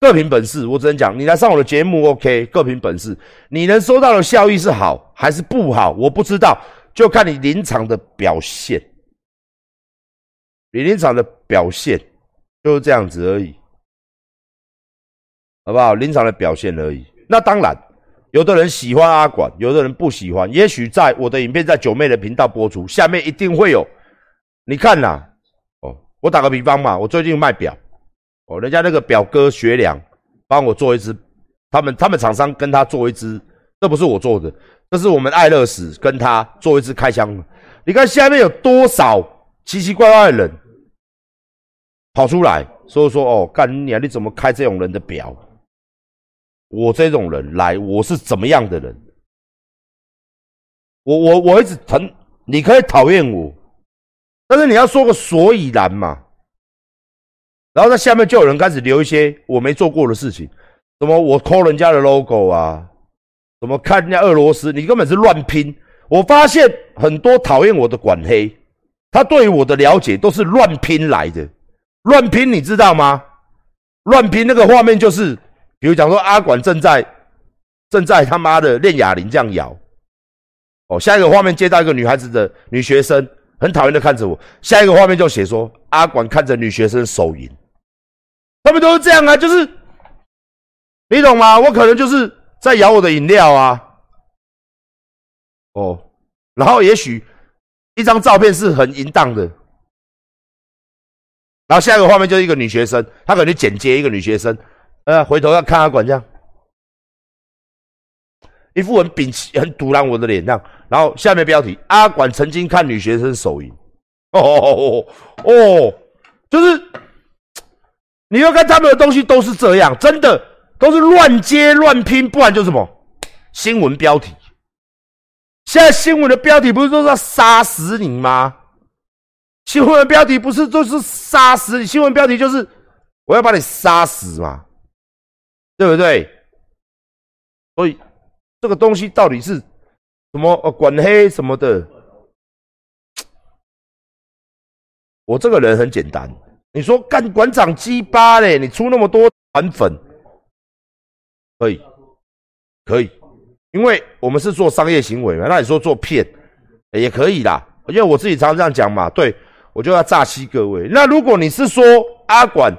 各凭本事。我只能讲，你来上我的节目，OK，各凭本事。你能收到的效益是好还是不好，我不知道，就看你临场的表现。你临场的表现就是这样子而已，好不好？临场的表现而已。那当然，有的人喜欢阿管，有的人不喜欢。也许在我的影片在九妹的频道播出，下面一定会有。你看呐，哦，我打个比方嘛，我最近卖表。哦，人家那个表哥学良帮我做一支，他们他们厂商跟他做一支，这不是我做的，这是我们爱乐史跟他做一支开箱。你看下面有多少奇奇怪怪的人跑出来，说说哦，干你啊！你怎么开这种人的表？我这种人来，我是怎么样的人？我我我一直疼，你可以讨厌我，但是你要说个所以然嘛。然后在下面就有人开始留一些我没做过的事情，什么我抠人家的 logo 啊，什么看人家俄罗斯，你根本是乱拼。我发现很多讨厌我的管黑，他对我的了解都是乱拼来的，乱拼你知道吗？乱拼那个画面就是，比如讲说阿管正在正在他妈的练哑铃这样摇，哦，下一个画面接到一个女孩子的女学生很讨厌的看着我，下一个画面就写说阿管看着女学生手淫。他们都是这样啊，就是你懂吗？我可能就是在摇我的饮料啊，哦，然后也许一张照片是很淫荡的，然后下一个画面就是一个女学生，她可能剪接一个女学生，呃，回头要看阿管这样，一副很屏很堵拦我的脸这样，然后下面标题：阿管曾经看女学生手淫，哦哦哦，就是。你要看他们的东西都是这样，真的都是乱接乱拼，不然就什么新闻标题。现在新闻的标题不是都是要杀死你吗？新闻标题不是都是杀死你？新闻标题就是我要把你杀死嘛，对不对？所以这个东西到底是什么？呃，管黑什么的？我这个人很简单。你说干馆长鸡巴嘞？你出那么多团粉，可以，可以，因为我们是做商业行为嘛。那你说做骗也可以啦，因为我自己常常这样讲嘛。对我就要诈欺各位。那如果你是说阿管，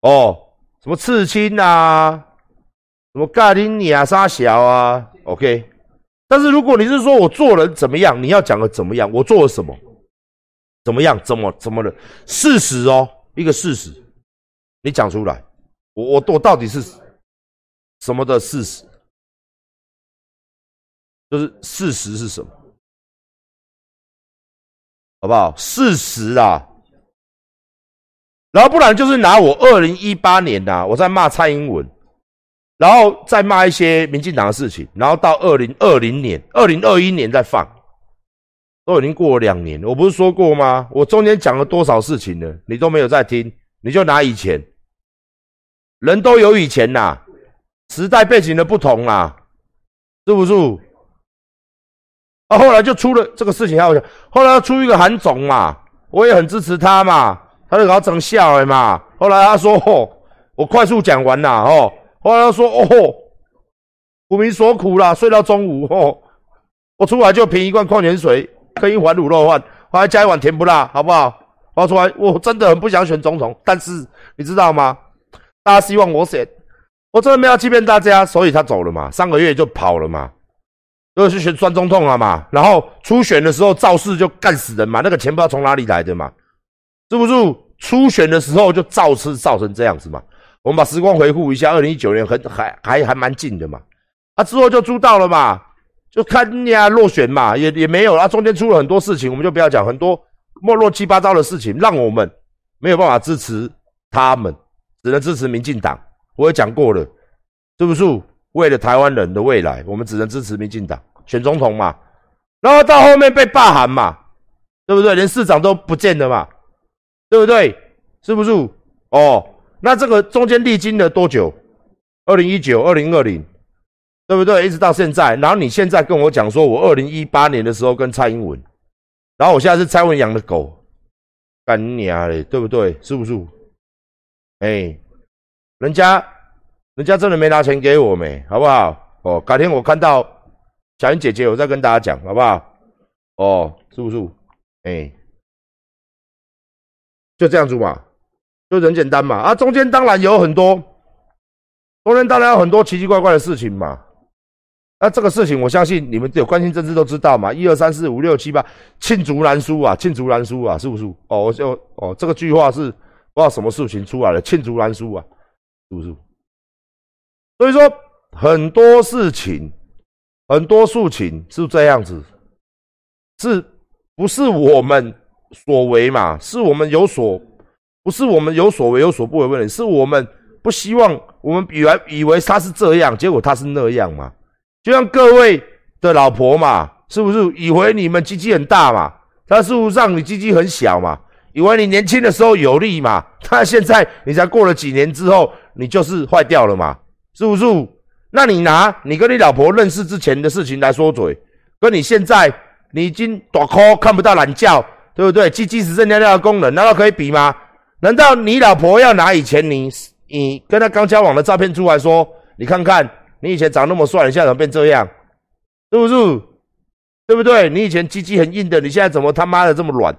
哦，什么刺青啊，什么盖丁尼啊、沙小啊，OK。但是如果你是说我做人怎么样，你要讲的怎么样，我做了什么？怎么样？怎么怎么了？事实哦，一个事实，你讲出来。我我我到底是什么的事实？就是事实是什么？好不好？事实啊。然后不然就是拿我二零一八年呐，我在骂蔡英文，然后再骂一些民进党的事情，然后到二零二零年、二零二一年再放。都已经过了两年，我不是说过吗？我中间讲了多少事情呢？你都没有在听，你就拿以前，人都有以前呐，时代背景的不同啦，是不是？啊，后来就出了这个事情，还有后来出一个韩总嘛，我也很支持他嘛，他就搞整笑的嘛。后来他说：“哦，我快速讲完啦，哦。”后来他说：“哦，苦民所苦啦，睡到中午，哦，我出来就瓶一罐矿泉水。”可以还卤肉饭，还加一碗甜不辣，好不好？我出来，我真的很不想选总统，但是你知道吗？大家希望我选，我真的没有欺骗大家，所以他走了嘛，上个月就跑了嘛，就是选酸总统了嘛。然后初选的时候造势就干死人嘛，那个钱不知道从哪里来的嘛，是不是？初选的时候就造势造成这样子嘛。我们把时光回顾一下，二零一九年很还还还蛮近的嘛，啊之后就出道了嘛。就看人家落选嘛，也也没有啊，中间出了很多事情，我们就不要讲很多莫乱七八糟的事情，让我们没有办法支持他们，只能支持民进党。我也讲过了，是不是？为了台湾人的未来，我们只能支持民进党选总统嘛。然后到后面被罢韩嘛，对不对？连市长都不见了嘛，对不对？是不是？哦，那这个中间历经了多久？二零一九、二零二零。对不对？一直到现在，然后你现在跟我讲说，我二零一八年的时候跟蔡英文，然后我现在是蔡英文养的狗，干你啊嘞，对不对？是不是？哎，人家人家真的没拿钱给我没，好不好？哦，改天我看到小云姐姐，我再跟大家讲，好不好？哦，是不是？哎，就这样子嘛，就很简单嘛。啊，中间当然有很多，中间当然有很多奇奇怪怪的事情嘛。那这个事情，我相信你们有关心政治都知道嘛。一二三四五六七八，罄竹难书啊，罄竹难书啊，是不是？哦，我就哦，这个句话是不知道什么事情出来了，罄竹难书啊，是不是？所以说很多事情，很多事情是这样子，是不是我们所为嘛？是我们有所，不是我们有所为有所不为问题，是我们不希望，我们以为以为他是这样，结果他是那样嘛？就像各位的老婆嘛，是不是以为你们鸡鸡很大嘛？他事实上你鸡鸡很小嘛？以为你年轻的时候有力嘛？他现在你才过了几年之后，你就是坏掉了嘛？是不是？那你拿你跟你老婆认识之前的事情来说嘴，跟你现在你已经大哭看不到懒觉，对不对？鸡鸡只剩尿尿的功能，难道可以比吗？难道你老婆要拿以前你你跟她刚交往的照片出来说，你看看？你以前长那么帅，你现在怎么变这样？是不是？对不对？你以前鸡鸡很硬的，你现在怎么他妈的这么软？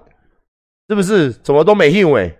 是不是？怎么都没用哎？